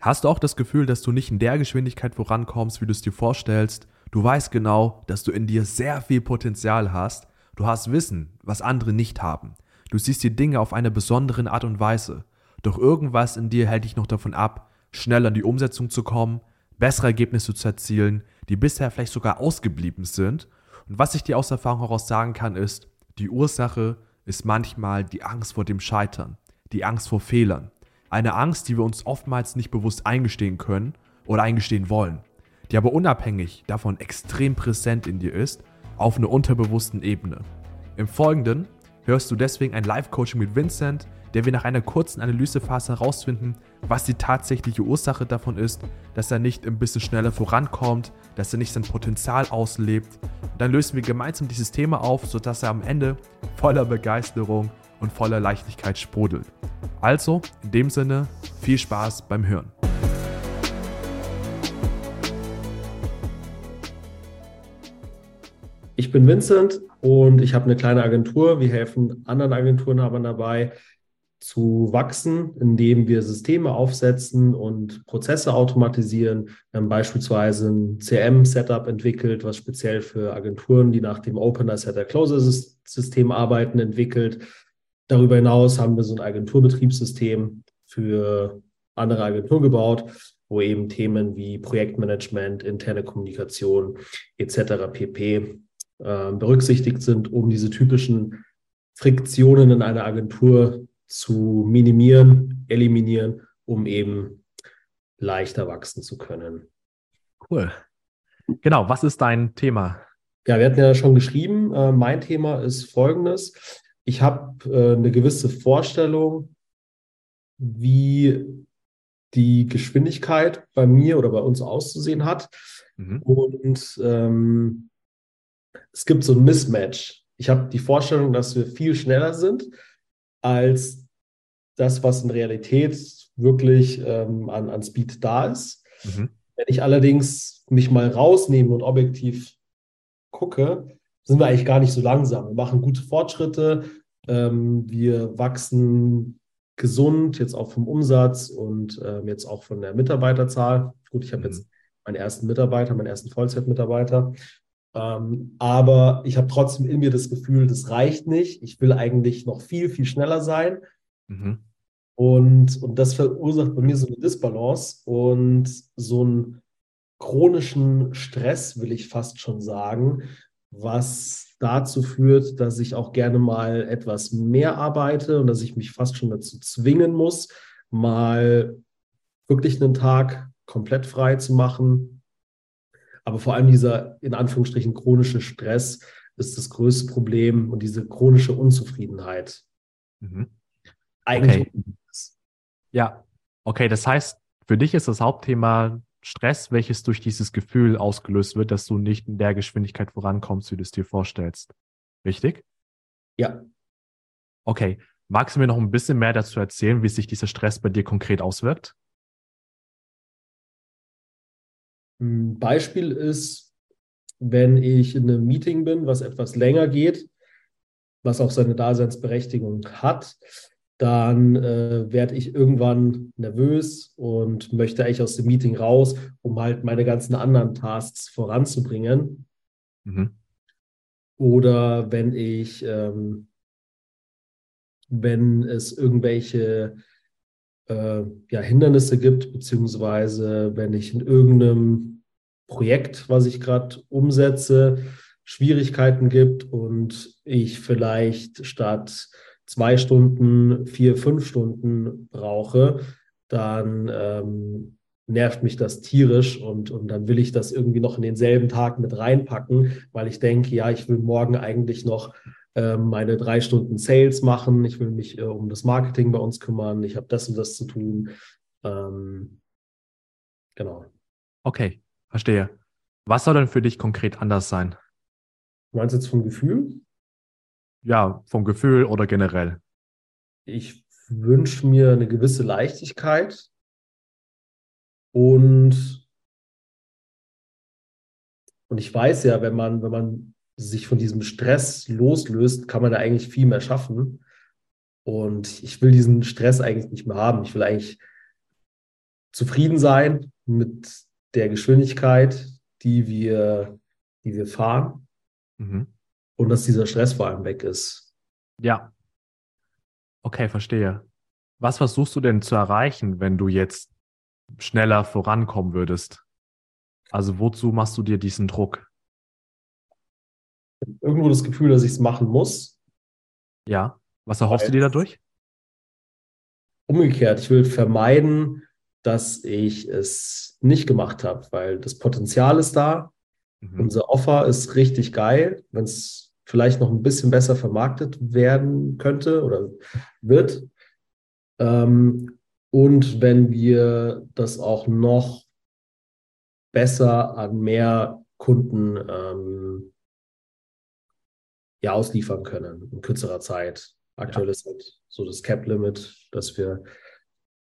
Hast du auch das Gefühl, dass du nicht in der Geschwindigkeit vorankommst, wie du es dir vorstellst? Du weißt genau, dass du in dir sehr viel Potenzial hast. Du hast Wissen, was andere nicht haben. Du siehst die Dinge auf eine besondere Art und Weise. Doch irgendwas in dir hält dich noch davon ab, schnell an die Umsetzung zu kommen, bessere Ergebnisse zu erzielen, die bisher vielleicht sogar ausgeblieben sind. Und was ich dir aus Erfahrung heraus sagen kann, ist, die Ursache ist manchmal die Angst vor dem Scheitern, die Angst vor Fehlern. Eine Angst, die wir uns oftmals nicht bewusst eingestehen können oder eingestehen wollen, die aber unabhängig davon extrem präsent in dir ist, auf einer unterbewussten Ebene. Im Folgenden hörst du deswegen ein Live-Coaching mit Vincent, der wir nach einer kurzen Analysephase herausfinden, was die tatsächliche Ursache davon ist, dass er nicht ein bisschen schneller vorankommt, dass er nicht sein Potenzial auslebt. Dann lösen wir gemeinsam dieses Thema auf, sodass er am Ende voller Begeisterung und voller Leichtigkeit sprudelt. Also, in dem Sinne, viel Spaß beim Hören. Ich bin Vincent und ich habe eine kleine Agentur. Wir helfen anderen Agenturenhabern dabei, zu wachsen, indem wir Systeme aufsetzen und Prozesse automatisieren. Wir haben beispielsweise ein CM-Setup entwickelt, was speziell für Agenturen, die nach dem Opener Setter Closer System arbeiten, entwickelt. Darüber hinaus haben wir so ein Agenturbetriebssystem für andere Agenturen gebaut, wo eben Themen wie Projektmanagement, interne Kommunikation etc. pp. Äh, berücksichtigt sind, um diese typischen Friktionen in einer Agentur zu minimieren, eliminieren, um eben leichter wachsen zu können. Cool. Genau, was ist dein Thema? Ja, wir hatten ja schon geschrieben, äh, mein Thema ist folgendes. Ich habe äh, eine gewisse Vorstellung, wie die Geschwindigkeit bei mir oder bei uns auszusehen hat. Mhm. Und ähm, es gibt so ein Mismatch. Ich habe die Vorstellung, dass wir viel schneller sind, als das, was in Realität wirklich ähm, an, an Speed da ist. Mhm. Wenn ich allerdings mich mal rausnehme und objektiv gucke, sind wir eigentlich gar nicht so langsam. Wir machen gute Fortschritte, wir wachsen gesund, jetzt auch vom Umsatz und ähm, jetzt auch von der Mitarbeiterzahl. Gut, ich habe mhm. jetzt meinen ersten Mitarbeiter, meinen ersten Vollzeitmitarbeiter. Ähm, aber ich habe trotzdem in mir das Gefühl, das reicht nicht. Ich will eigentlich noch viel, viel schneller sein. Mhm. Und, und das verursacht bei mir so eine Disbalance und so einen chronischen Stress, will ich fast schon sagen, was dazu führt, dass ich auch gerne mal etwas mehr arbeite und dass ich mich fast schon dazu zwingen muss, mal wirklich einen Tag komplett frei zu machen, aber vor allem dieser in Anführungsstrichen chronische Stress ist das größte Problem und diese chronische Unzufriedenheit. Mhm. Eigentlich. Okay. Ja, okay. Das heißt, für dich ist das Hauptthema Stress, welches durch dieses Gefühl ausgelöst wird, dass du nicht in der Geschwindigkeit vorankommst, wie du es dir vorstellst. Richtig? Ja. Okay. Magst du mir noch ein bisschen mehr dazu erzählen, wie sich dieser Stress bei dir konkret auswirkt? Ein Beispiel ist, wenn ich in einem Meeting bin, was etwas länger geht, was auch seine Daseinsberechtigung hat, dann äh, werde ich irgendwann nervös und möchte eigentlich aus dem Meeting raus, um halt meine ganzen anderen Tasks voranzubringen. Mhm. Oder wenn ich, ähm, wenn es irgendwelche äh, ja, Hindernisse gibt, beziehungsweise wenn ich in irgendeinem Projekt, was ich gerade umsetze, Schwierigkeiten gibt und ich vielleicht statt zwei Stunden, vier, fünf Stunden brauche, dann ähm, nervt mich das tierisch und, und dann will ich das irgendwie noch in denselben Tag mit reinpacken, weil ich denke, ja, ich will morgen eigentlich noch ähm, meine drei Stunden Sales machen, ich will mich äh, um das Marketing bei uns kümmern, ich habe das und das zu tun. Ähm, genau. Okay, verstehe. Was soll denn für dich konkret anders sein? Du meinst jetzt vom Gefühl? Ja, vom Gefühl oder generell? Ich wünsche mir eine gewisse Leichtigkeit und, und ich weiß ja, wenn man, wenn man sich von diesem Stress loslöst, kann man da eigentlich viel mehr schaffen. Und ich will diesen Stress eigentlich nicht mehr haben. Ich will eigentlich zufrieden sein mit der Geschwindigkeit, die wir, die wir fahren Mhm. Und dass dieser Stress vor allem weg ist. Ja. Okay, verstehe. Was versuchst du denn zu erreichen, wenn du jetzt schneller vorankommen würdest? Also wozu machst du dir diesen Druck? Irgendwo das Gefühl, dass ich es machen muss. Ja. Was erhoffst du dir dadurch? Umgekehrt, ich will vermeiden, dass ich es nicht gemacht habe, weil das Potenzial ist da. Mhm. Unser Offer ist richtig geil, wenn es vielleicht noch ein bisschen besser vermarktet werden könnte oder wird. Ähm, und wenn wir das auch noch besser an mehr Kunden ähm, ja, ausliefern können in kürzerer Zeit. Aktuell Ja. ist halt so das Cap-Limit, dass wir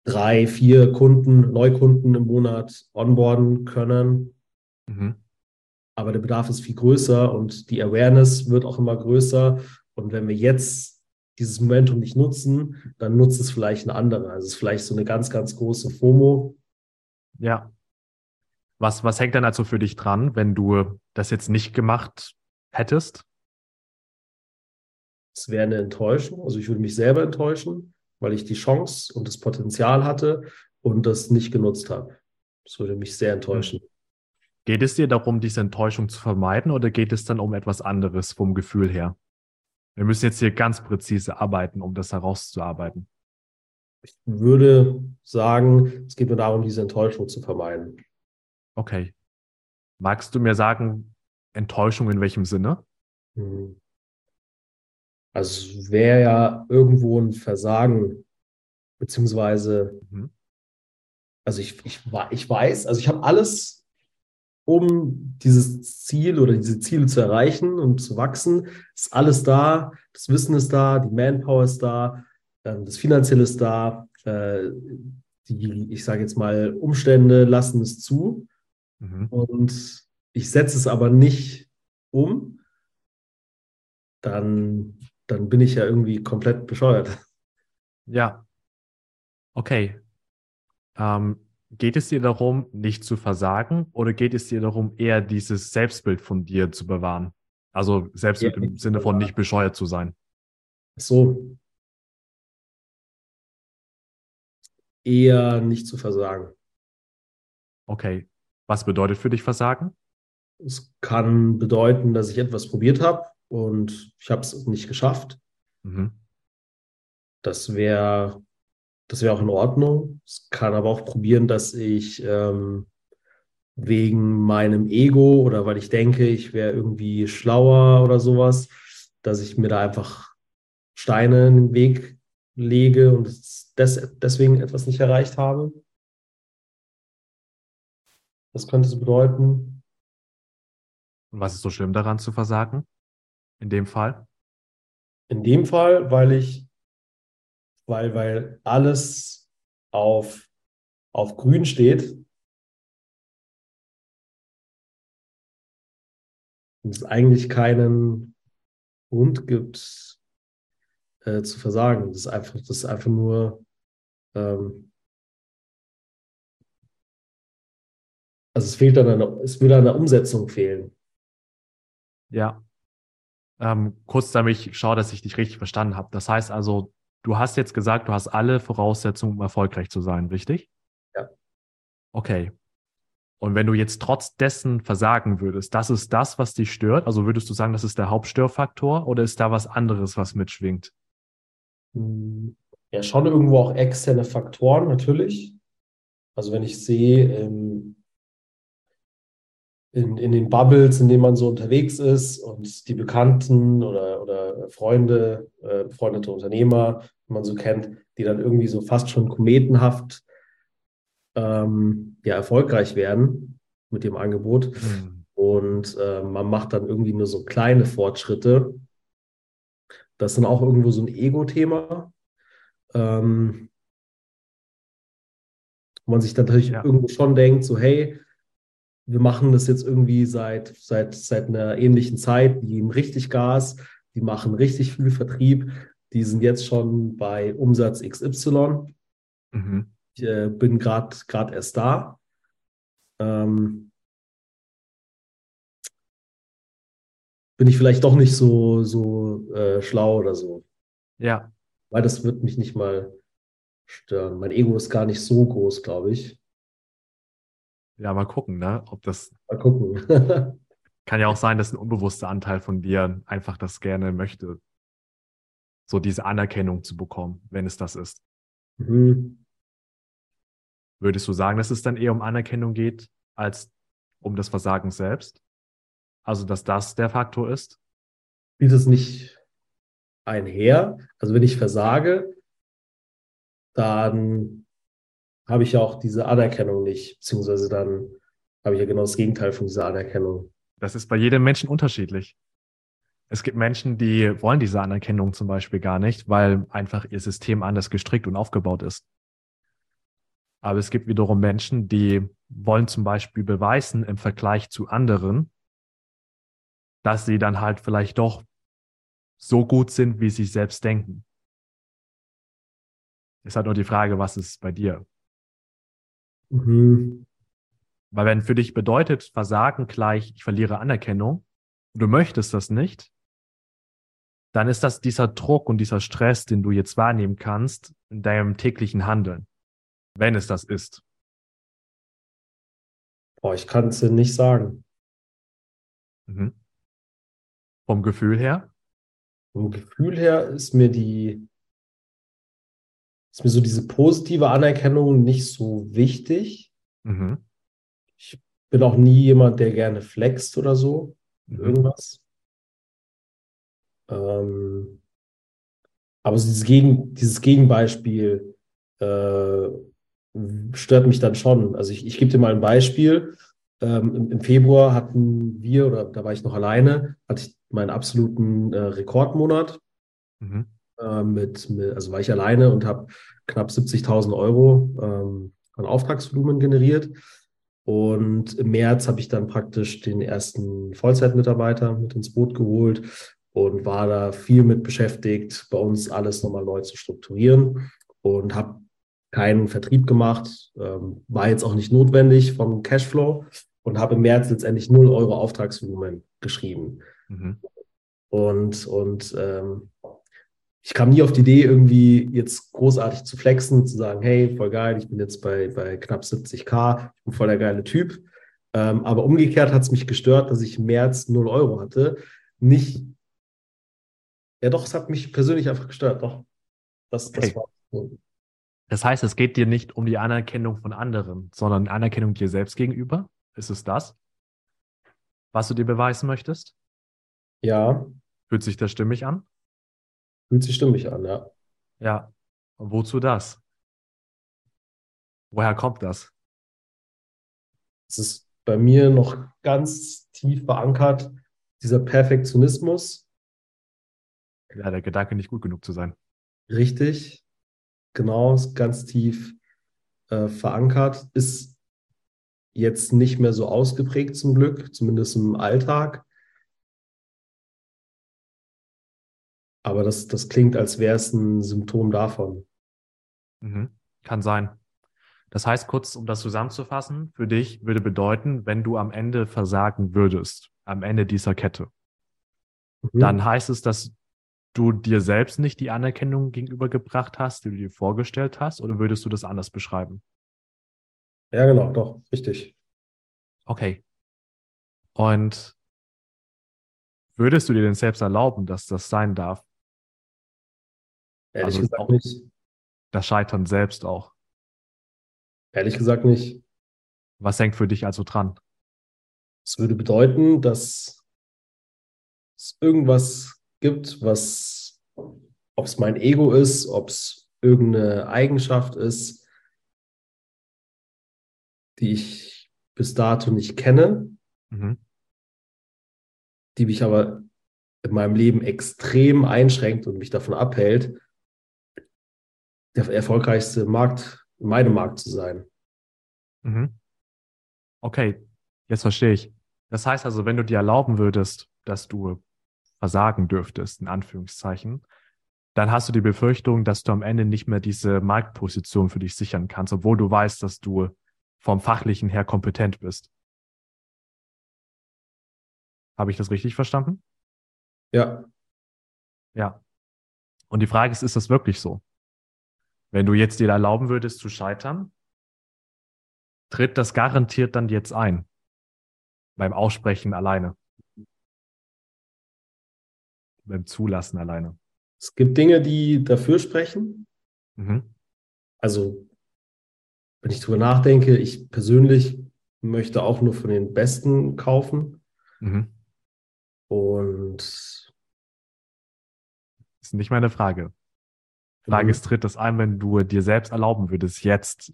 drei, vier Kunden, Neukunden im Monat onboarden können. Mhm. Aber der Bedarf ist viel größer und die Awareness wird auch immer größer. Und wenn wir jetzt dieses Momentum nicht nutzen, dann nutzt es vielleicht eine andere. Also es ist vielleicht so eine ganz, ganz große FOMO. Ja. Was, was hängt dann also für dich dran, wenn du das jetzt nicht gemacht hättest? Es wäre eine Enttäuschung. Also ich würde mich selber enttäuschen, weil ich die Chance und das Potenzial hatte und das nicht genutzt habe. Das würde mich sehr enttäuschen. Geht es dir darum, diese Enttäuschung zu vermeiden oder geht es dann um etwas anderes vom Gefühl her? Wir müssen jetzt hier ganz präzise arbeiten, um das herauszuarbeiten. Ich würde sagen, es geht mir darum, diese Enttäuschung zu vermeiden. Okay. Magst du mir sagen, Enttäuschung in welchem Sinne? Hm. Also es wäre ja irgendwo ein Versagen, beziehungsweise, Mhm. also ich, ich, ich weiß, also ich habe alles, um dieses Ziel oder diese Ziele zu erreichen und zu wachsen, ist alles da, das Wissen ist da, die Manpower ist da, ähm, das Finanzielle ist da, äh, die, ich sage jetzt mal, Umstände lassen es zu. Mhm. und ich setze es aber nicht um, dann, dann bin ich ja irgendwie komplett bescheuert. Ja. Okay. Ähm, geht es dir darum, nicht zu versagen oder geht es dir darum, eher dieses Selbstbild von dir zu bewahren? Also Selbstbild Ja, im Sinne von nicht bescheuert zu sein. So. Eher nicht zu versagen. Okay. Was bedeutet für dich Versagen? Es kann bedeuten, dass ich etwas probiert habe und ich habe es nicht geschafft. Mhm. Das wäre das wäre auch in Ordnung. Es kann aber auch probieren, dass ich ähm, wegen meinem Ego oder weil ich denke, ich wäre irgendwie schlauer oder sowas, dass ich mir da einfach Steine in den Weg lege und es des, deswegen etwas nicht erreicht habe. Das könnte es bedeuten. Und was ist so schlimm daran zu versagen? In dem Fall? In dem Fall, weil ich, weil, weil alles auf, auf grün steht und es eigentlich keinen Grund gibt äh, zu versagen. Das ist einfach, das ist einfach nur, ähm, also es fehlt an einer, es würde an der Umsetzung fehlen. Ja. Ähm, kurz damit ich schaue, dass ich dich richtig verstanden habe. Das heißt also, du hast jetzt gesagt, du hast alle Voraussetzungen, um erfolgreich zu sein, richtig? Ja. Okay. Und wenn du jetzt trotz dessen versagen würdest, das ist das, was dich stört? Also würdest du sagen, das ist der Hauptstörfaktor oder ist da was anderes, was mitschwingt? Hm, Ja, schon irgendwo auch externe Faktoren, natürlich. Also wenn ich sehe, ähm, in, in den Bubbles, in denen man so unterwegs ist und die Bekannten oder, oder Freunde, äh, befreundete Unternehmer, die man so kennt, die dann irgendwie so fast schon kometenhaft ähm, ja, erfolgreich werden mit dem Angebot. Hm. Und äh, man macht dann irgendwie nur so kleine Fortschritte. Das ist dann auch irgendwo so ein Ego-Thema. Ähm, wo man sich dann natürlich Ja. irgendwo schon denkt, so hey, wir machen das jetzt irgendwie seit, seit, seit einer ähnlichen Zeit, die geben richtig Gas, die machen richtig viel Vertrieb, die sind jetzt schon bei Umsatz XY. Mhm. Ich äh, bin gerade gerade erst da. Ähm, bin ich vielleicht doch nicht so, so äh, schlau oder so. Ja. Weil das wird mich nicht mal stören. Mein Ego ist gar nicht so groß, glaube ich. Ja, mal gucken, ne? Ob das. Mal gucken. kann ja auch sein, dass ein unbewusster Anteil von dir einfach das gerne möchte. So diese Anerkennung zu bekommen, wenn es das ist. Mhm. Würdest du sagen, dass es dann eher um Anerkennung geht, als um das Versagen selbst? Also, dass das der Faktor ist? Spielt es nicht einher? Also, wenn ich versage, dann habe ich ja auch diese Anerkennung nicht, beziehungsweise dann habe ich ja genau das Gegenteil von dieser Anerkennung. Das ist bei jedem Menschen unterschiedlich. Es gibt Menschen, die wollen diese Anerkennung zum Beispiel gar nicht, weil einfach ihr System anders gestrickt und aufgebaut ist. Aber es gibt wiederum Menschen, die wollen zum Beispiel beweisen im Vergleich zu anderen, dass sie dann halt vielleicht doch so gut sind, wie sie selbst denken. Ist halt nur die Frage, was ist bei dir? Mhm. Weil wenn für dich bedeutet, Versagen gleich, ich verliere Anerkennung, und du möchtest das nicht, dann ist das dieser Druck und dieser Stress, den du jetzt wahrnehmen kannst in deinem täglichen Handeln, wenn es das ist. Boah, ich kann es dir nicht sagen. Mhm. Vom Gefühl her? Vom Gefühl her ist mir die, ist mir so diese positive Anerkennung nicht so wichtig. Mhm. Ich bin auch nie jemand, der gerne flext oder so, Mhm. irgendwas. Ähm, aber so dieses, Gegen, dieses Gegenbeispiel äh, stört mich dann schon. Also ich, ich gebe dir mal ein Beispiel. Ähm, im, Im Februar hatten wir, oder da war ich noch alleine, hatte ich meinen absoluten äh, Rekordmonat. Mhm. Äh, mit, mit, also war ich alleine und habe knapp 70.000 Euro ähm, an Auftragsvolumen generiert. Und im März habe ich dann praktisch den ersten Vollzeitmitarbeiter mit ins Boot geholt und war da viel mit beschäftigt, bei uns alles nochmal neu zu strukturieren und habe keinen Vertrieb gemacht, ähm, war jetzt auch nicht notwendig vom Cashflow und habe im März letztendlich 0 Euro Auftragsvolumen geschrieben. Mhm. Und, und ähm, ich kam nie auf die Idee, irgendwie jetzt großartig zu flexen, zu sagen, hey, voll geil, ich bin jetzt bei, bei knapp 70k, ich bin voll der geile Typ. Ähm, aber umgekehrt hat es mich gestört, dass ich im März 0 Euro hatte. Nicht, ja doch, es hat mich persönlich einfach gestört, doch. Das, das Okay. war. Das heißt, es geht dir nicht um die Anerkennung von anderen, sondern Anerkennung dir selbst gegenüber. Ist es das, was du dir beweisen möchtest? Ja, Fühlt sich das stimmig an? Fühlt sich stimmig an, ja. Ja. Und wozu das? Woher kommt das? Es ist bei mir noch ganz tief verankert, dieser Perfektionismus, Ja, der Gedanke, nicht gut genug zu sein. richtig, genau, ist ganz tief äh, verankert, ist jetzt nicht mehr so ausgeprägt zum Glück, zumindest im Alltag. Aber das, das klingt, als wäre es ein Symptom davon. Mhm. Kann sein. Das heißt, kurz, um das zusammenzufassen, für dich würde bedeuten, wenn du am Ende versagen würdest, am Ende dieser Kette, Mhm. dann heißt es, dass du dir selbst nicht die Anerkennung gegenübergebracht hast, die du dir vorgestellt hast, oder würdest du das anders beschreiben? Ja, genau, doch, richtig. Okay. Und würdest du dir denn selbst erlauben, dass das sein darf? Ehrlich Also gesagt auch- nicht. Das Scheitern selbst auch. Ehrlich gesagt nicht. Was hängt für dich also dran? Es würde bedeuten, dass es irgendwas gibt, was, ob es mein Ego ist, ob es irgendeine Eigenschaft ist, die ich bis dato nicht kenne, Mhm. die mich aber in meinem Leben extrem einschränkt und mich davon abhält, der erfolgreichste Markt, in meinem Markt zu sein. Mhm. Okay, jetzt verstehe ich. Das heißt also, wenn du dir erlauben würdest, dass du versagen dürftest, in Anführungszeichen, dann hast du die Befürchtung, dass du am Ende nicht mehr diese Marktposition für dich sichern kannst, obwohl du weißt, dass du vom Fachlichen her kompetent bist. Habe ich das richtig verstanden? Ja. Ja. Und die Frage ist, ist das wirklich so? Wenn du jetzt dir erlauben würdest zu scheitern, tritt das garantiert dann jetzt ein. Beim Aussprechen alleine. Beim Zulassen alleine. Es gibt Dinge, die dafür sprechen. Mhm. Also, wenn ich drüber nachdenke, ich persönlich möchte auch nur von den Besten kaufen. Mhm. Und Das ist nicht meine Frage. Frage Mhm. ist, tritt das ein, wenn du dir selbst erlauben würdest, jetzt,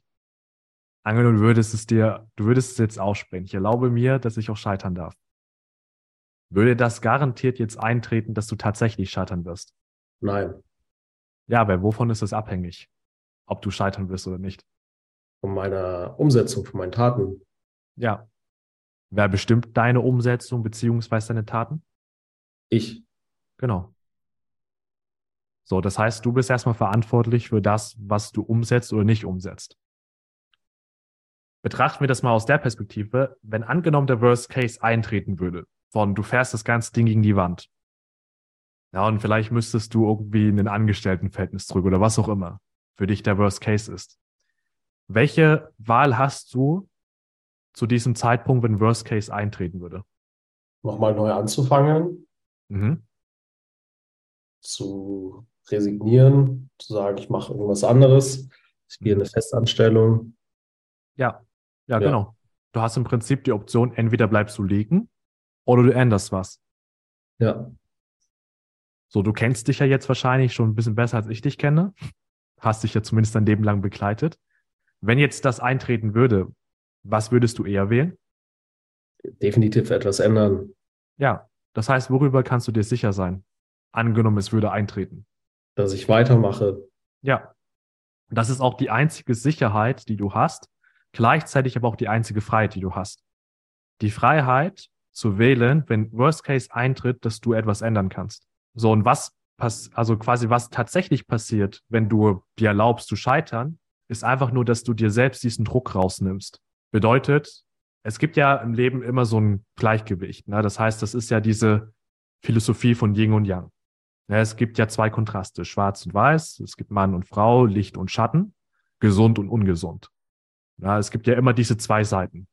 angenommen, du würdest es dir, du würdest es jetzt aussprechen. Ich erlaube mir, dass ich auch scheitern darf. Würde das garantiert jetzt eintreten, dass du tatsächlich scheitern wirst? nein, Ja, weil wovon ist es abhängig? Ob du scheitern wirst oder nicht? von meiner Umsetzung, von meinen Taten. Ja. Wer bestimmt deine Umsetzung beziehungsweise deine Taten? Ich. Genau. So, das heißt, du bist erstmal verantwortlich für das, was du umsetzt oder nicht umsetzt. Betrachten wir das mal aus der Perspektive, wenn angenommen der Worst Case eintreten würde, von du fährst das ganze Ding gegen die Wand. Ja, und vielleicht müsstest du irgendwie in ein Angestelltenverhältnis zurück oder was auch immer für dich der Worst Case ist. Welche Wahl hast du zu diesem Zeitpunkt, wenn Worst Case eintreten würde? Nochmal neu anzufangen, Mhm. zu resignieren, zu sagen, ich mache irgendwas anderes, ich gehe in eine Festanstellung. Ja, ja, Ja. genau. Du hast im Prinzip die Option, entweder bleibst du liegen oder du änderst was. Ja, So, du kennst dich ja jetzt wahrscheinlich schon ein bisschen besser, als ich dich kenne. Hast dich ja zumindest dein Leben lang begleitet. Wenn jetzt das eintreten würde, was würdest du eher wählen? definitiv etwas ändern. Ja, das heißt, worüber kannst du dir sicher sein? Angenommen, es würde eintreten. Dass ich weitermache. Ja. Das ist auch die einzige Sicherheit, die du hast, gleichzeitig aber auch die einzige Freiheit, die du hast. Die Freiheit zu wählen, wenn Worst Case eintritt, dass du etwas ändern kannst. So, und was pass also quasi was tatsächlich passiert, wenn du dir erlaubst zu scheitern, ist einfach nur, dass du dir selbst diesen Druck rausnimmst. Bedeutet, es gibt ja im Leben immer so ein Gleichgewicht. Ne? Das heißt, das ist ja diese Philosophie von Yin und Yang. Ja, es gibt ja zwei Kontraste, schwarz und weiß, es gibt Mann und Frau, Licht und Schatten, gesund und ungesund. Ja, es gibt ja immer diese zwei Seiten.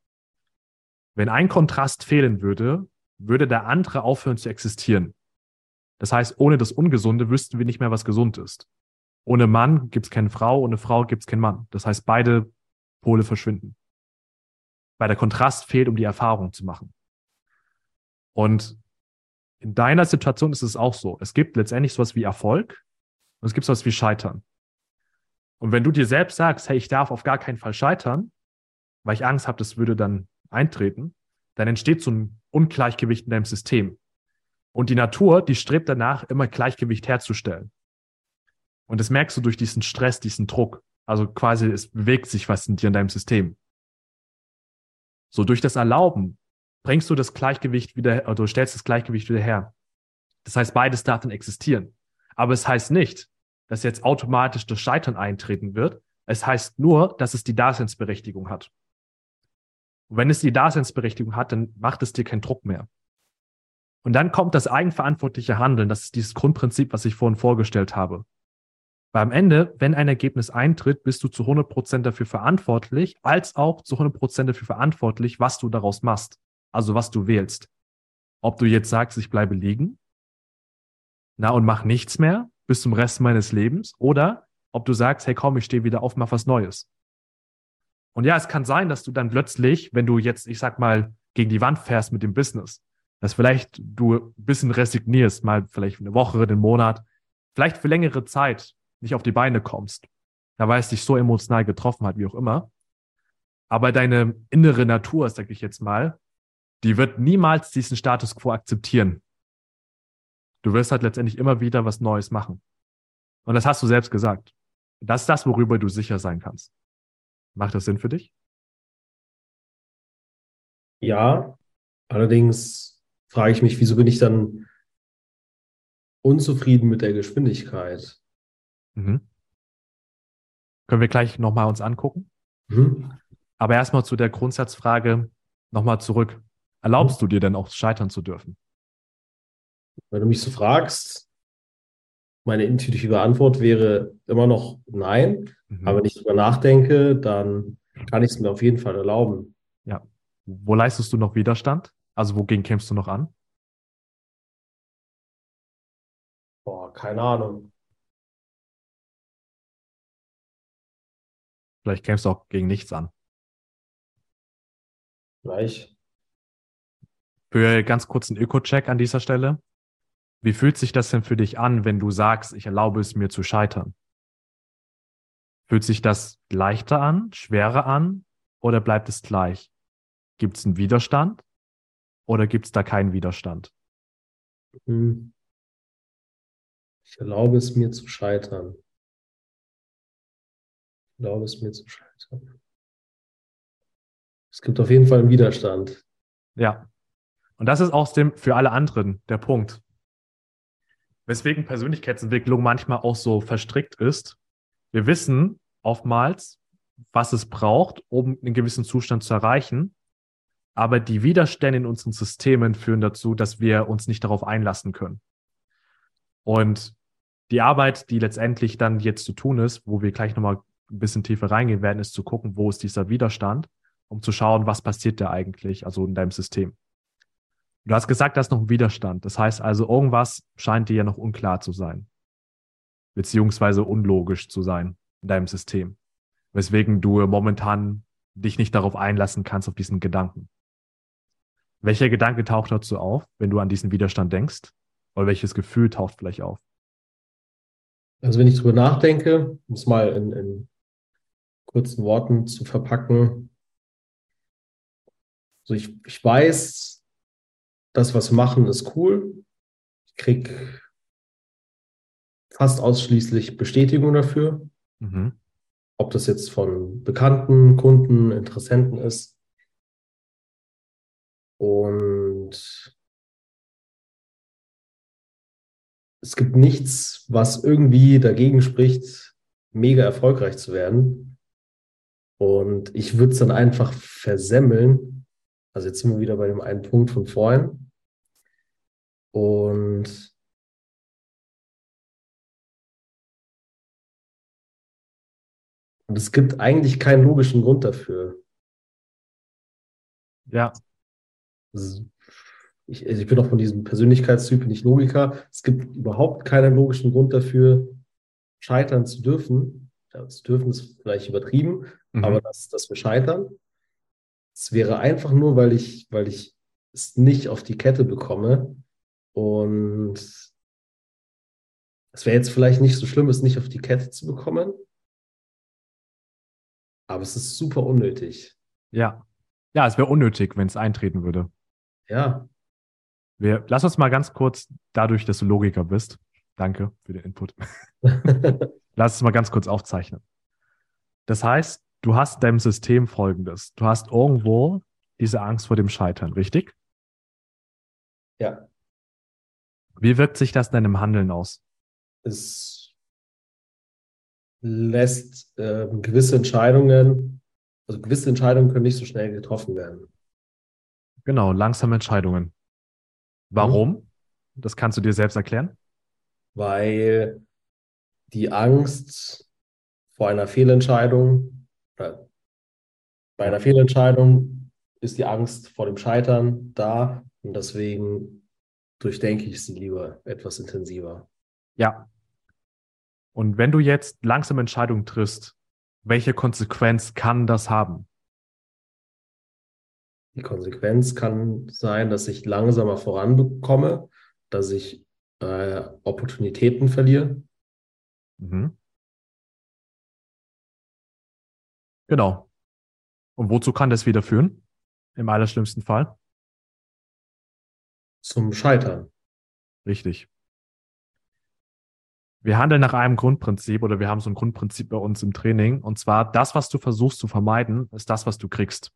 Wenn ein Kontrast fehlen würde, würde der andere aufhören zu existieren. Das heißt, ohne das Ungesunde wüssten wir nicht mehr, was gesund ist. Ohne Mann gibt es keine Frau, ohne Frau gibt es keinen Mann. Das heißt, beide Pole verschwinden. Weil der Kontrast fehlt, um die Erfahrung zu machen. Und in deiner Situation ist es auch so. Es gibt letztendlich sowas wie Erfolg und es gibt sowas wie Scheitern. Und wenn du dir selbst sagst, hey, ich darf auf gar keinen Fall scheitern, weil ich Angst habe, das würde dann eintreten, dann entsteht so ein Ungleichgewicht in deinem System. Und die Natur, die strebt danach, immer Gleichgewicht herzustellen. Und das merkst du durch diesen Stress, diesen Druck. Also quasi, es bewegt sich was in dir in deinem System. So durch das Erlauben bringst du das Gleichgewicht wieder, oder du stellst das Gleichgewicht wieder her. Das heißt, beides darf dann existieren. Aber es heißt nicht, dass jetzt automatisch das Scheitern eintreten wird. Es heißt nur, dass es die Daseinsberechtigung hat. Und wenn es die Daseinsberechtigung hat, dann macht es dir keinen Druck mehr. Und dann kommt das eigenverantwortliche Handeln. Das ist dieses Grundprinzip, was ich vorhin vorgestellt habe. Weil am Ende, wenn ein Ergebnis eintritt, bist du zu 100% dafür verantwortlich, als auch zu 100% dafür verantwortlich, was du daraus machst. Also was du wählst. Ob du jetzt sagst, ich bleibe liegen, na und mach nichts mehr bis zum Rest meines Lebens, oder ob du sagst, hey komm, ich stehe wieder auf, mach was Neues. Und ja, es kann sein, dass du dann plötzlich, wenn du jetzt, ich sag mal, gegen die Wand fährst mit dem Business, dass vielleicht du ein bisschen resignierst, mal vielleicht eine Woche, einen Monat, vielleicht für längere Zeit nicht auf die Beine kommst, da weil es dich so emotional getroffen hat, wie auch immer. Aber deine innere Natur, sag ich jetzt mal, die wird niemals diesen Status quo akzeptieren. Du wirst halt letztendlich immer wieder was Neues machen. Und das hast du selbst gesagt. Das ist das, worüber du sicher sein kannst. Macht das Sinn für dich? Ja, allerdings frage ich mich, wieso bin ich dann unzufrieden mit der Geschwindigkeit. Mhm. Können wir gleich nochmal uns angucken. Mhm. Aber erstmal zu der Grundsatzfrage nochmal zurück. Erlaubst du dir denn auch scheitern zu dürfen? Wenn du mich so fragst, meine intuitive Antwort wäre immer noch nein. Mhm. Aber wenn ich drüber nachdenke, dann kann ich es mir auf jeden Fall erlauben. Ja. Wo leistest du noch Widerstand? Also wogegen kämpfst du noch an? Boah, keine Ahnung. Vielleicht kämpfst du auch gegen nichts an. Gleich. Für ganz kurzen Öko-Check an dieser Stelle. Wie fühlt sich das denn für dich an, wenn du sagst, ich erlaube es mir zu scheitern? Fühlt sich das leichter an, schwerer an oder bleibt es gleich? Gibt es einen Widerstand oder gibt es da keinen Widerstand? Hm. Ich erlaube es mir zu scheitern. Ich erlaube es mir zu scheitern. Es gibt auf jeden Fall einen Widerstand. Ja. Und das ist auch dem, für alle anderen der Punkt. Weswegen Persönlichkeitsentwicklung manchmal auch so verstrickt ist. Wir wissen oftmals, was es braucht, um einen gewissen Zustand zu erreichen. Aber die Widerstände in unseren Systemen führen dazu, dass wir uns nicht darauf einlassen können. Und die Arbeit, die letztendlich dann jetzt zu tun ist, wo wir gleich nochmal ein bisschen tiefer reingehen werden, ist zu gucken, wo ist dieser Widerstand, um zu schauen, was passiert da eigentlich, also in deinem System. Du hast gesagt, da ist noch ein Widerstand. Das heißt also, irgendwas scheint dir ja noch unklar zu sein. Beziehungsweise unlogisch zu sein in deinem System. Weswegen du momentan dich nicht darauf einlassen kannst, auf diesen Gedanken. Welcher Gedanke taucht dazu auf, wenn du an diesen Widerstand denkst? Oder welches Gefühl taucht vielleicht auf? Also wenn ich drüber nachdenke, um es mal in, in kurzen Worten zu verpacken. Also ich, ich weiß, das, was wir machen, ist cool. Ich krieg fast ausschließlich Bestätigung dafür. Mhm. Ob das jetzt von Bekannten, Kunden, Interessenten ist. Und es gibt nichts, was irgendwie dagegen spricht, mega erfolgreich zu werden. Und ich würde es dann einfach versemmeln. Also jetzt sind wir wieder bei dem einen Punkt von vorhin. Und Und es gibt eigentlich keinen logischen Grund dafür. Ja. Ich, also ich bin auch von diesem Persönlichkeitstyp nicht Logiker. Es gibt überhaupt keinen logischen Grund dafür, scheitern zu dürfen. Ja, zu dürfen ist vielleicht übertrieben, Mhm. aber dass, dass wir scheitern. Es wäre einfach nur, weil ich, weil ich es nicht auf die Kette bekomme. Und es wäre jetzt vielleicht nicht so schlimm, es nicht auf die Kette zu bekommen. Aber es ist super unnötig. Ja. Ja, es wäre unnötig, wenn es eintreten würde. Ja, Wir, lass uns mal ganz kurz, dadurch, dass du Logiker bist, danke für den Input, lass es mal ganz kurz aufzeichnen. Das heißt, du hast in deinem System folgendes. Du hast irgendwo diese Angst vor dem Scheitern, richtig? ja. Wie wirkt sich das in deinem Handeln aus? Es lässt ähm, gewisse Entscheidungen, also gewisse Entscheidungen können nicht so schnell getroffen werden. Genau, langsame Entscheidungen. Warum? Das kannst du dir selbst erklären? weil die Angst vor einer Fehlentscheidung oder bei einer Fehlentscheidung ist die Angst vor dem Scheitern da und deswegen durchdenke ich sie lieber etwas intensiver. Ja. Und wenn du jetzt langsame Entscheidungen triffst, welche Konsequenz kann das haben? Die Konsequenz kann sein, dass ich langsamer voranbekomme, dass ich äh, Opportunitäten verliere. Mhm. Genau. Und wozu kann das wieder führen? Im allerschlimmsten Fall? Zum Scheitern. Richtig. Wir handeln nach einem Grundprinzip oder wir haben so ein Grundprinzip bei uns im Training. Und zwar, das, was du versuchst zu vermeiden, ist das, was du kriegst.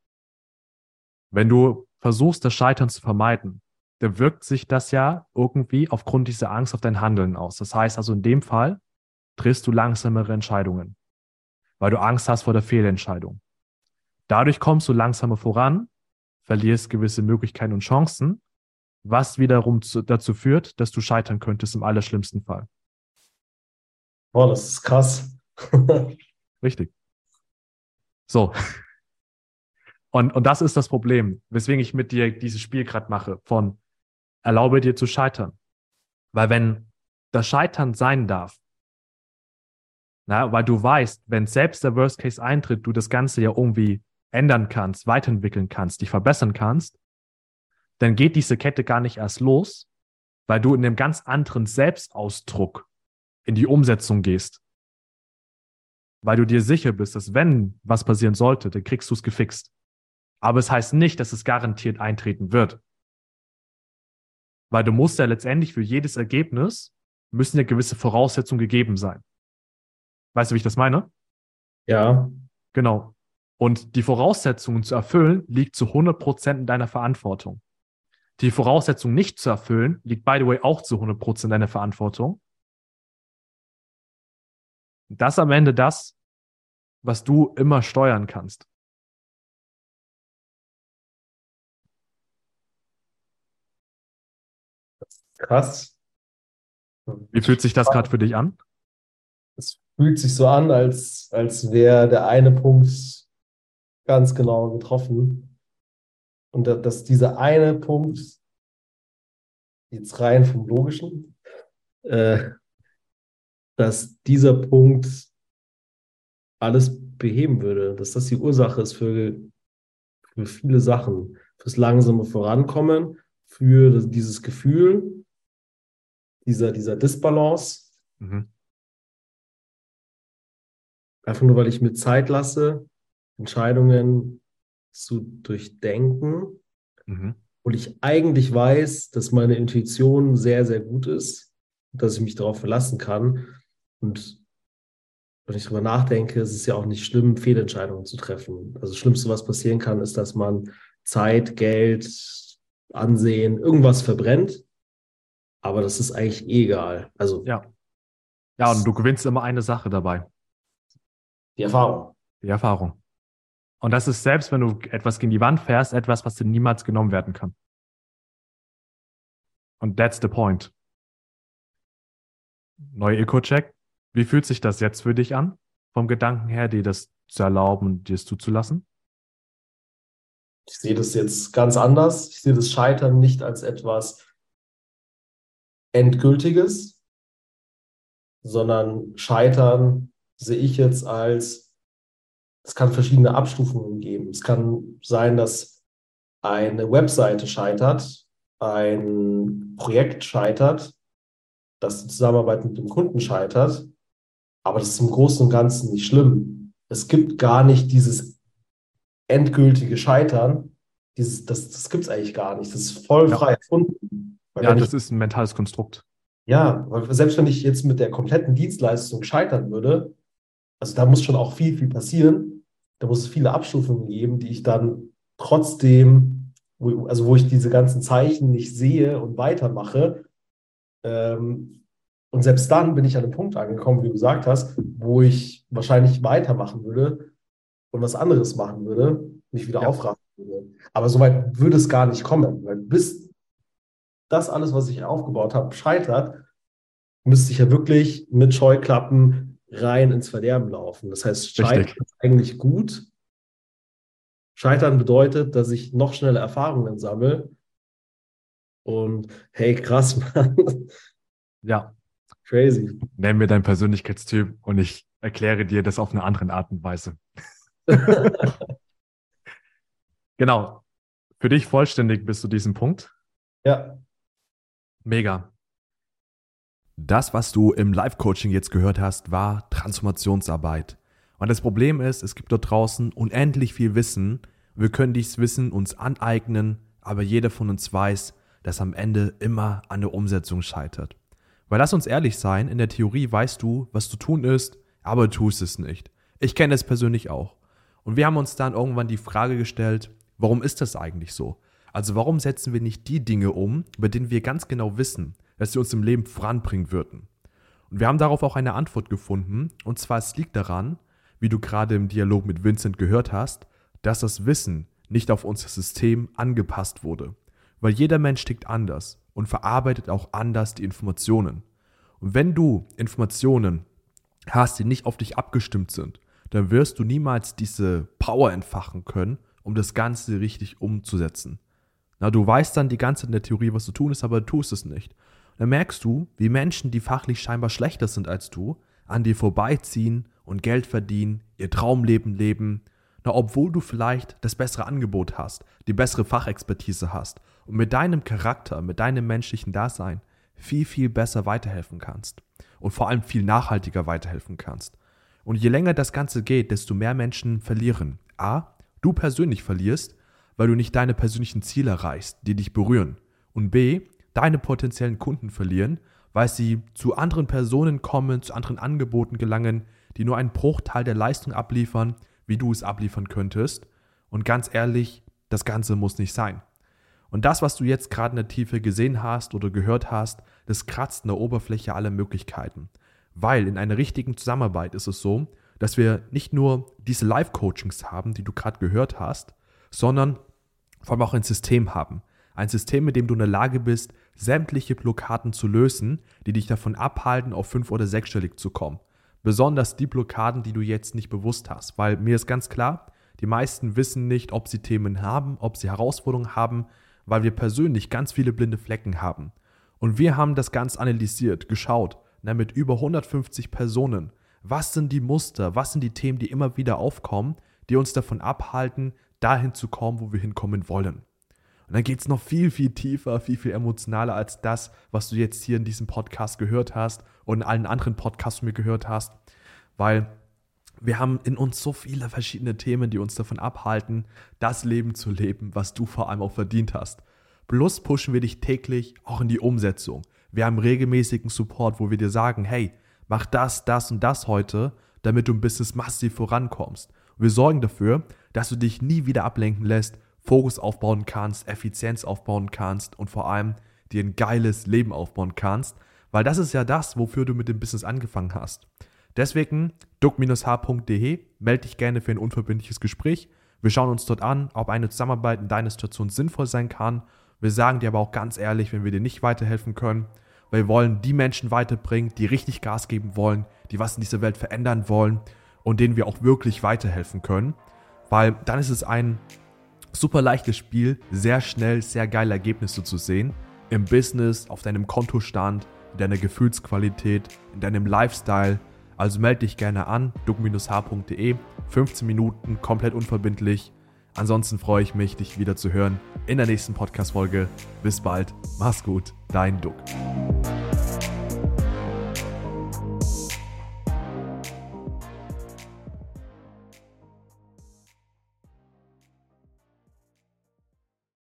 Wenn du versuchst, das Scheitern zu vermeiden, dann wirkt sich das ja irgendwie aufgrund dieser Angst auf dein Handeln aus. Das heißt also, in dem Fall triffst du langsamere Entscheidungen, weil du Angst hast vor der Fehlentscheidung. Dadurch kommst du langsamer voran, verlierst gewisse Möglichkeiten und Chancen, was wiederum zu, dazu führt, dass du scheitern könntest im allerschlimmsten Fall. Boah, das ist krass. Richtig. So. Und, und das ist das Problem, weswegen ich mit dir dieses Spiel gerade mache, von erlaube dir zu scheitern. Weil wenn das Scheitern sein darf, na, weil du weißt, wenn selbst der Worst Case eintritt, du das Ganze ja irgendwie ändern kannst, weiterentwickeln kannst, dich verbessern kannst, dann geht diese Kette gar nicht erst los, weil du in einem ganz anderen Selbstausdruck in die Umsetzung gehst. Weil du dir sicher bist, dass wenn was passieren sollte, dann kriegst du es gefixt. Aber es heißt nicht, dass es garantiert eintreten wird. Weil du musst ja letztendlich für jedes Ergebnis müssen ja gewisse Voraussetzungen gegeben sein. Weißt du, wie ich das meine? Ja. Genau. Und die Voraussetzungen zu erfüllen liegt zu 100% in deiner Verantwortung. Die Voraussetzung nicht zu erfüllen liegt, by the way, auch zu 100% in deiner Verantwortung. Das ist am Ende das, was du immer steuern kannst. Krass. Wie fühlt sich das gerade für dich an? Es fühlt sich so an, als, als wäre der eine Punkt ganz genau getroffen. Und dass dieser eine Punkt, jetzt rein vom Logischen, äh, dass dieser Punkt alles beheben würde, dass das die Ursache ist für, für viele Sachen, fürs langsame Vorankommen, für das, dieses Gefühl, dieser, dieser Disbalance. Mhm. Einfach nur, weil ich mir Zeit lasse, Entscheidungen zu durchdenken, mhm. und ich eigentlich weiß, dass meine Intuition sehr, sehr gut ist, dass ich mich darauf verlassen kann. Und wenn ich darüber nachdenke, ist es ja auch nicht schlimm, Fehlentscheidungen zu treffen. Also das Schlimmste, was passieren kann, ist, dass man Zeit, Geld, Ansehen, irgendwas verbrennt aber das ist eigentlich eh egal. Also ja. Ja, und du gewinnst immer eine Sache dabei. Die Erfahrung. Die Erfahrung. Und das ist selbst, wenn du etwas gegen die Wand fährst, etwas, was dir niemals genommen werden kann. Und that's the point. Neuer Eco-Check. Wie fühlt sich das jetzt für dich an? Vom Gedanken her, dir das zu erlauben dir es zuzulassen? Ich sehe das jetzt ganz anders. Ich sehe das Scheitern nicht als etwas, Endgültiges, sondern Scheitern sehe ich jetzt als, es kann verschiedene Abstufungen geben. Es kann sein, dass eine Webseite scheitert, ein Projekt scheitert, dass die Zusammenarbeit mit dem Kunden scheitert, aber das ist im Großen und Ganzen nicht schlimm. Es gibt gar nicht dieses endgültige Scheitern. Dieses, das das gibt es eigentlich gar nicht. Das ist voll frei ja. erfunden. Weil ja, das ich, ist ein mentales Konstrukt. Ja, weil selbst wenn ich jetzt mit der kompletten Dienstleistung scheitern würde, also da muss schon auch viel, viel passieren. Da muss es viele Abstufungen geben, die ich dann trotzdem, wo, also wo ich diese ganzen Zeichen nicht sehe und weitermache. Ähm, und selbst dann bin ich an einem Punkt angekommen, wie du gesagt hast, wo ich wahrscheinlich weitermachen würde und was anderes machen würde, mich wieder ja. aufraffen würde. Aber soweit würde es gar nicht kommen, weil bis das alles, was ich aufgebaut habe, scheitert, müsste ich ja wirklich mit Scheuklappen rein ins Verderben laufen. Das heißt, Scheitern Richtig. ist eigentlich gut. Scheitern bedeutet, dass ich noch schneller Erfahrungen sammle. Und hey, krass, Mann. Ja. Crazy. Nenn mir deinen Persönlichkeitstyp und ich erkläre dir das auf eine andere Art und Weise. genau. Für dich vollständig bis zu diesem Punkt. Ja. Mega. Das, was du im Live-Coaching jetzt gehört hast, war Transformationsarbeit. Und das Problem ist, es gibt dort draußen unendlich viel Wissen. Wir können dieses Wissen uns aneignen, aber jeder von uns weiß, dass am Ende immer an der Umsetzung scheitert. Weil lass uns ehrlich sein, in der Theorie weißt du, was zu tun ist, aber du tust es nicht. Ich kenne es persönlich auch. Und wir haben uns dann irgendwann die Frage gestellt, warum ist das eigentlich so? Also warum setzen wir nicht die Dinge um, über denen wir ganz genau wissen, dass sie uns im Leben voranbringen würden? Und wir haben darauf auch eine Antwort gefunden, und zwar es liegt daran, wie du gerade im Dialog mit Vincent gehört hast, dass das Wissen nicht auf unser System angepasst wurde. Weil jeder Mensch tickt anders und verarbeitet auch anders die Informationen. Und wenn du Informationen hast, die nicht auf dich abgestimmt sind, dann wirst du niemals diese Power entfachen können, um das Ganze richtig umzusetzen. Na, du weißt dann die ganze Zeit in der Theorie, was zu tun ist, aber du tust es nicht. Dann merkst du, wie Menschen, die fachlich scheinbar schlechter sind als du, an dir vorbeiziehen und Geld verdienen, ihr Traumleben leben, na, obwohl du vielleicht das bessere Angebot hast, die bessere Fachexpertise hast und mit deinem Charakter, mit deinem menschlichen Dasein viel, viel besser weiterhelfen kannst und vor allem viel nachhaltiger weiterhelfen kannst. Und je länger das Ganze geht, desto mehr Menschen verlieren. A, du persönlich verlierst, weil du nicht deine persönlichen Ziele erreichst, die dich berühren. Und B, deine potenziellen Kunden verlieren, weil sie zu anderen Personen kommen, zu anderen Angeboten gelangen, die nur einen Bruchteil der Leistung abliefern, wie du es abliefern könntest. Und ganz ehrlich, das Ganze muss nicht sein. Und das, was du jetzt gerade in der Tiefe gesehen hast oder gehört hast, das kratzt in der Oberfläche aller Möglichkeiten. Weil in einer richtigen Zusammenarbeit ist es so, dass wir nicht nur diese Live-Coachings haben, die du gerade gehört hast, sondern vor allem auch ein System haben. Ein System, mit dem du in der Lage bist, sämtliche Blockaden zu lösen, die dich davon abhalten, auf fünf- oder sechsstellig zu kommen. Besonders die Blockaden, die du jetzt nicht bewusst hast. Weil mir ist ganz klar, die meisten wissen nicht, ob sie Themen haben, ob sie Herausforderungen haben, weil wir persönlich ganz viele blinde Flecken haben. Und wir haben das ganz analysiert, geschaut, na, mit über 150 Personen. Was sind die Muster, was sind die Themen, die immer wieder aufkommen, die uns davon abhalten, dahin zu kommen, wo wir hinkommen wollen. Und dann geht es noch viel, viel tiefer, viel, viel emotionaler als das, was du jetzt hier in diesem Podcast gehört hast und in allen anderen Podcasts mir gehört hast, weil wir haben in uns so viele verschiedene Themen, die uns davon abhalten, das Leben zu leben, was du vor allem auch verdient hast. Plus pushen wir dich täglich auch in die Umsetzung. Wir haben regelmäßigen Support, wo wir dir sagen, hey, mach das, das und das heute, damit du im Business massiv vorankommst. Und wir sorgen dafür, dass du dich nie wieder ablenken lässt, Fokus aufbauen kannst, Effizienz aufbauen kannst und vor allem dir ein geiles Leben aufbauen kannst, weil das ist ja das, wofür du mit dem Business angefangen hast. Deswegen duck-h.de, melde dich gerne für ein unverbindliches Gespräch. Wir schauen uns dort an, ob eine Zusammenarbeit in deiner Situation sinnvoll sein kann. Wir sagen dir aber auch ganz ehrlich, wenn wir dir nicht weiterhelfen können, weil wir wollen die Menschen weiterbringen, die richtig Gas geben wollen, die was in dieser Welt verändern wollen und denen wir auch wirklich weiterhelfen können weil dann ist es ein super leichtes Spiel, sehr schnell sehr geile Ergebnisse zu sehen. Im Business, auf deinem Kontostand, in deiner Gefühlsqualität, in deinem Lifestyle. Also melde dich gerne an, duck-h.de, 15 Minuten, komplett unverbindlich. Ansonsten freue ich mich, dich wieder zu hören in der nächsten Podcast-Folge. Bis bald, mach's gut, dein Duck.